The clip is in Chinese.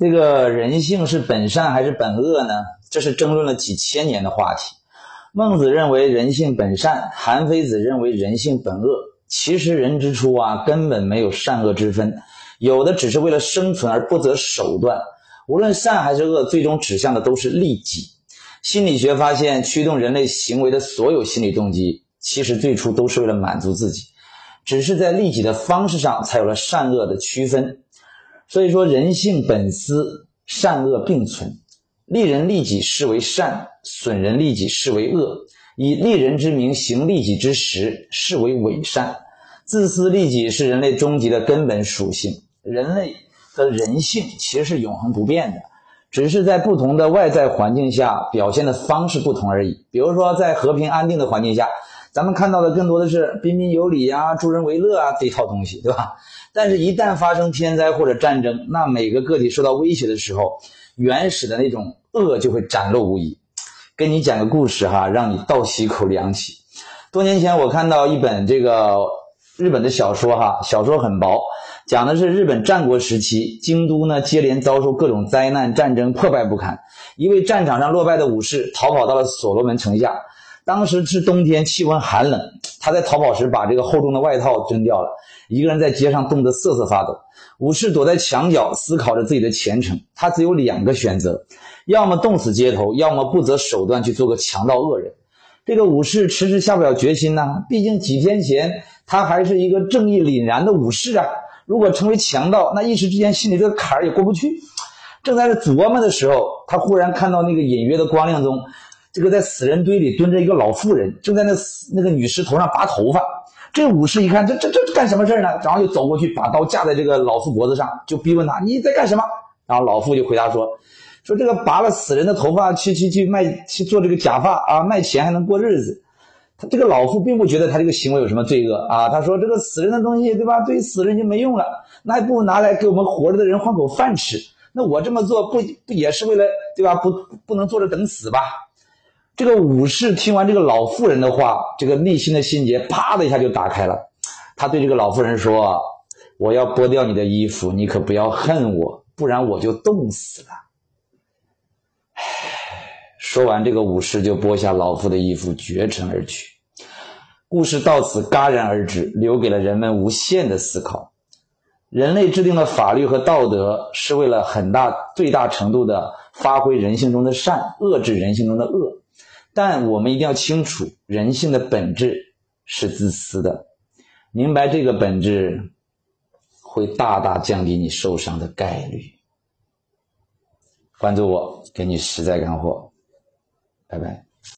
这个人性是本善还是本恶呢？这是争论了几千年的话题。孟子认为人性本善，韩非子认为人性本恶。其实人之初啊，根本没有善恶之分，有的只是为了生存而不择手段。无论善还是恶，最终指向的都是利己。心理学发现，驱动人类行为的所有心理动机，其实最初都是为了满足自己，只是在利己的方式上才有了善恶的区分。所以说，人性本私，善恶并存。利人利己视为善，损人利己视为恶。以利人之名行利己之实，视为伪善。自私利己是人类终极的根本属性。人类的人性其实是永恒不变的，只是在不同的外在环境下表现的方式不同而已。比如说，在和平安定的环境下，咱们看到的更多的是彬彬有礼啊、助人为乐啊这一套东西，对吧？但是，一旦发生天灾或者战争，那每个个体受到威胁的时候，原始的那种恶就会展露无遗。跟你讲个故事哈，让你倒吸一口凉气。多年前，我看到一本这个日本的小说哈，小说很薄，讲的是日本战国时期，京都呢接连遭受各种灾难、战争，破败不堪。一位战场上落败的武士逃跑到了所罗门城下，当时是冬天，气温寒冷，他在逃跑时把这个厚重的外套扔掉了。一个人在街上冻得瑟瑟发抖，武士躲在墙角思考着自己的前程。他只有两个选择：要么冻死街头，要么不择手段去做个强盗恶人。这个武士迟迟下不了决心呐，毕竟几天前他还是一个正义凛然的武士啊。如果成为强盗，那一时之间心里这个坎儿也过不去。正在这琢磨的时候，他忽然看到那个隐约的光亮中，这个在死人堆里蹲着一个老妇人，正在那死那个女尸头上拔头发。这武士一看，这这这干什么事呢？然后就走过去，把刀架在这个老妇脖子上，就逼问他：“你在干什么？”然后老妇就回答说：“说这个拔了死人的头发，去去去卖，去做这个假发啊，卖钱还能过日子。”他这个老妇并不觉得他这个行为有什么罪恶啊。他说：“这个死人的东西，对吧？对于死人就没用了，那还不如拿来给我们活着的人换口饭吃。那我这么做不不也是为了，对吧？不不能坐着等死吧？”这个武士听完这个老妇人的话，这个内心的心结啪的一下就打开了。他对这个老妇人说：“我要剥掉你的衣服，你可不要恨我，不然我就冻死了。”唉，说完，这个武士就剥下老妇的衣服，绝尘而去。故事到此戛然而止，留给了人们无限的思考。人类制定的法律和道德，是为了很大、最大程度的发挥人性中的善，遏制人性中的恶。但我们一定要清楚，人性的本质是自私的。明白这个本质，会大大降低你受伤的概率。关注我，给你实在干货。拜拜。